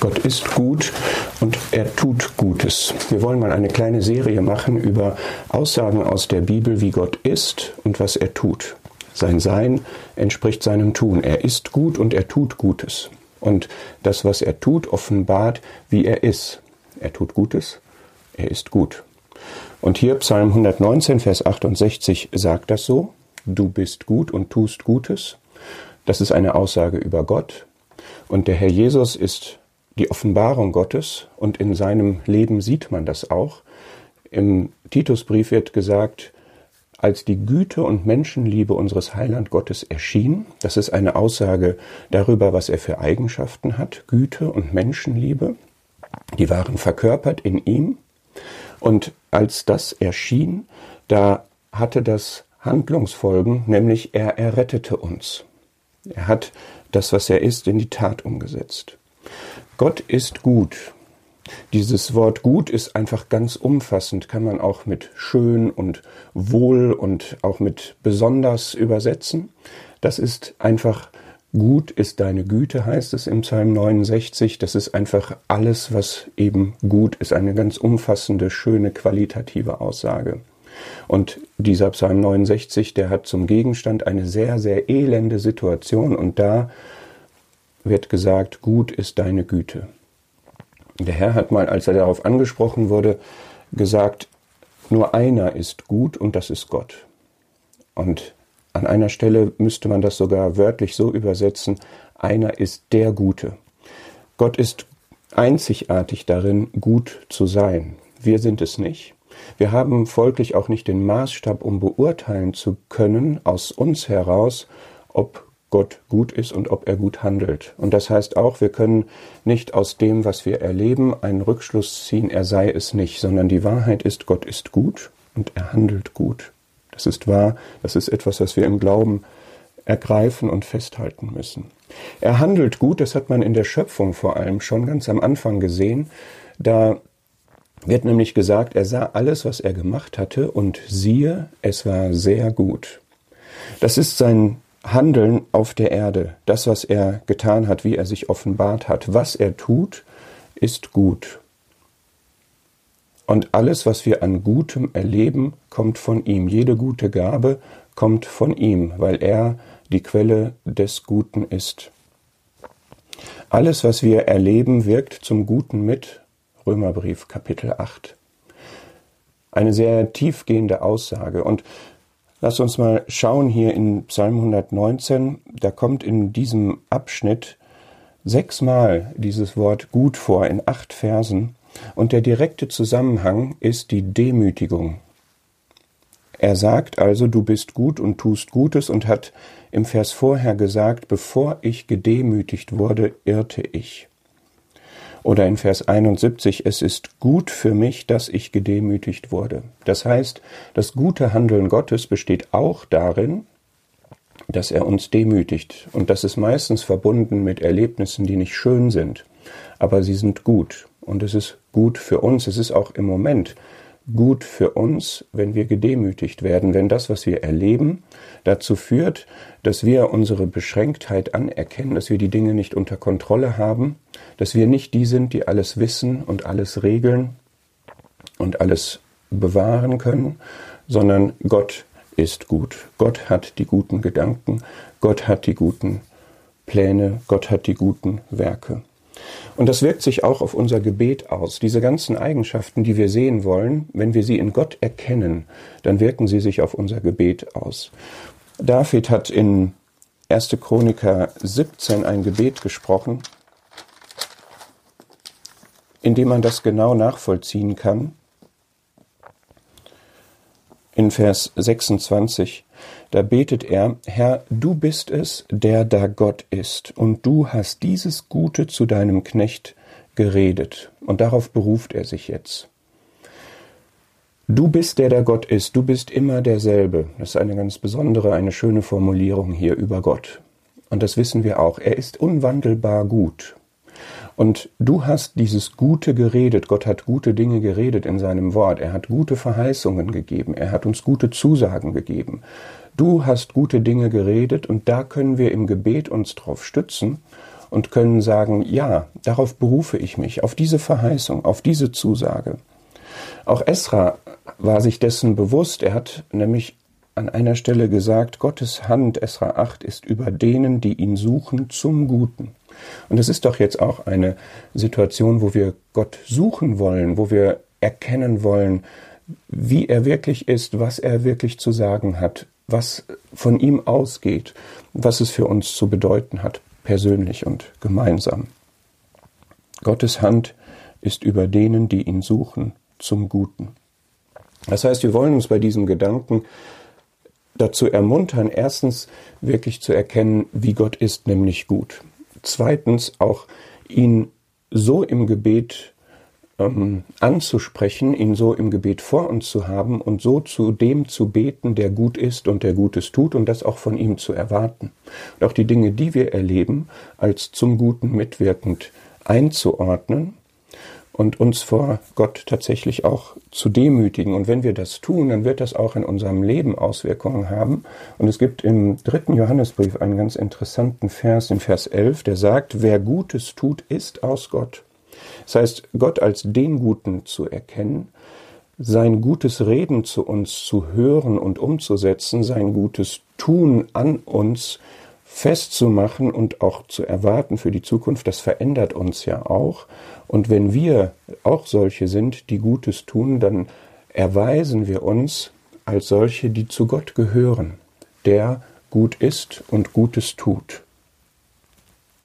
Gott ist gut und er tut Gutes. Wir wollen mal eine kleine Serie machen über Aussagen aus der Bibel, wie Gott ist und was er tut. Sein Sein entspricht seinem Tun. Er ist gut und er tut Gutes. Und das, was er tut, offenbart, wie er ist. Er tut Gutes, er ist gut. Und hier Psalm 119, Vers 68 sagt das so. Du bist gut und tust Gutes. Das ist eine Aussage über Gott. Und der Herr Jesus ist die Offenbarung Gottes und in seinem Leben sieht man das auch. Im Titusbrief wird gesagt, als die Güte und Menschenliebe unseres Heiland Gottes erschien, das ist eine Aussage darüber, was er für Eigenschaften hat, Güte und Menschenliebe, die waren verkörpert in ihm. Und als das erschien, da hatte das Handlungsfolgen, nämlich er errettete uns. Er hat das, was er ist, in die Tat umgesetzt. Gott ist gut. Dieses Wort gut ist einfach ganz umfassend, kann man auch mit schön und wohl und auch mit besonders übersetzen. Das ist einfach gut ist deine Güte, heißt es im Psalm 69. Das ist einfach alles, was eben gut ist, eine ganz umfassende, schöne, qualitative Aussage. Und dieser Psalm 69, der hat zum Gegenstand eine sehr, sehr elende Situation und da wird gesagt, gut ist deine Güte. Der Herr hat mal, als er darauf angesprochen wurde, gesagt, nur einer ist gut und das ist Gott. Und an einer Stelle müsste man das sogar wörtlich so übersetzen, einer ist der Gute. Gott ist einzigartig darin, gut zu sein. Wir sind es nicht. Wir haben folglich auch nicht den Maßstab, um beurteilen zu können aus uns heraus, ob Gott gut ist und ob er gut handelt. Und das heißt auch, wir können nicht aus dem, was wir erleben, einen Rückschluss ziehen, er sei es nicht, sondern die Wahrheit ist, Gott ist gut und er handelt gut. Das ist wahr, das ist etwas, was wir im Glauben ergreifen und festhalten müssen. Er handelt gut, das hat man in der Schöpfung vor allem schon ganz am Anfang gesehen. Da wird nämlich gesagt, er sah alles, was er gemacht hatte, und siehe, es war sehr gut. Das ist sein Handeln auf der Erde, das, was er getan hat, wie er sich offenbart hat, was er tut, ist gut. Und alles, was wir an Gutem erleben, kommt von ihm. Jede gute Gabe kommt von ihm, weil er die Quelle des Guten ist. Alles, was wir erleben, wirkt zum Guten mit. Römerbrief Kapitel 8. Eine sehr tiefgehende Aussage. Und Lass uns mal schauen hier in Psalm 119. Da kommt in diesem Abschnitt sechsmal dieses Wort gut vor in acht Versen. Und der direkte Zusammenhang ist die Demütigung. Er sagt also, du bist gut und tust Gutes und hat im Vers vorher gesagt, bevor ich gedemütigt wurde, irrte ich. Oder in Vers 71, es ist gut für mich, dass ich gedemütigt wurde. Das heißt, das gute Handeln Gottes besteht auch darin, dass er uns demütigt. Und das ist meistens verbunden mit Erlebnissen, die nicht schön sind, aber sie sind gut. Und es ist gut für uns. Es ist auch im Moment gut für uns, wenn wir gedemütigt werden, wenn das, was wir erleben, dazu führt, dass wir unsere Beschränktheit anerkennen, dass wir die Dinge nicht unter Kontrolle haben, dass wir nicht die sind, die alles wissen und alles regeln und alles bewahren können, sondern Gott ist gut. Gott hat die guten Gedanken, Gott hat die guten Pläne, Gott hat die guten Werke. Und das wirkt sich auch auf unser Gebet aus. Diese ganzen Eigenschaften, die wir sehen wollen, wenn wir sie in Gott erkennen, dann wirken sie sich auf unser Gebet aus. David hat in 1. Chroniker 17 ein Gebet gesprochen, in dem man das genau nachvollziehen kann. In Vers 26 da betet er, Herr, du bist es, der da Gott ist, und du hast dieses Gute zu deinem Knecht geredet. Und darauf beruft er sich jetzt. Du bist der, der Gott ist, du bist immer derselbe. Das ist eine ganz besondere, eine schöne Formulierung hier über Gott. Und das wissen wir auch. Er ist unwandelbar gut. Und du hast dieses Gute geredet. Gott hat gute Dinge geredet in seinem Wort. Er hat gute Verheißungen gegeben. Er hat uns gute Zusagen gegeben. Du hast gute Dinge geredet und da können wir im Gebet uns drauf stützen und können sagen, ja, darauf berufe ich mich, auf diese Verheißung, auf diese Zusage. Auch Esra war sich dessen bewusst. Er hat nämlich an einer Stelle gesagt, Gottes Hand, Esra 8, ist über denen, die ihn suchen, zum Guten. Und es ist doch jetzt auch eine Situation, wo wir Gott suchen wollen, wo wir erkennen wollen, wie er wirklich ist, was er wirklich zu sagen hat, was von ihm ausgeht, was es für uns zu bedeuten hat, persönlich und gemeinsam. Gottes Hand ist über denen, die ihn suchen, zum Guten. Das heißt, wir wollen uns bei diesem Gedanken dazu ermuntern, erstens wirklich zu erkennen, wie Gott ist, nämlich gut. Zweitens auch ihn so im Gebet ähm, anzusprechen, ihn so im Gebet vor uns zu haben und so zu dem zu beten, der gut ist und der Gutes tut und das auch von ihm zu erwarten. Und auch die Dinge, die wir erleben, als zum Guten mitwirkend einzuordnen und uns vor Gott tatsächlich auch zu demütigen. Und wenn wir das tun, dann wird das auch in unserem Leben Auswirkungen haben. Und es gibt im dritten Johannesbrief einen ganz interessanten Vers, in Vers 11, der sagt, wer Gutes tut, ist aus Gott. Das heißt, Gott als den Guten zu erkennen, sein gutes Reden zu uns zu hören und umzusetzen, sein gutes Tun an uns festzumachen und auch zu erwarten für die Zukunft, das verändert uns ja auch. Und wenn wir auch solche sind, die Gutes tun, dann erweisen wir uns als solche, die zu Gott gehören, der gut ist und Gutes tut.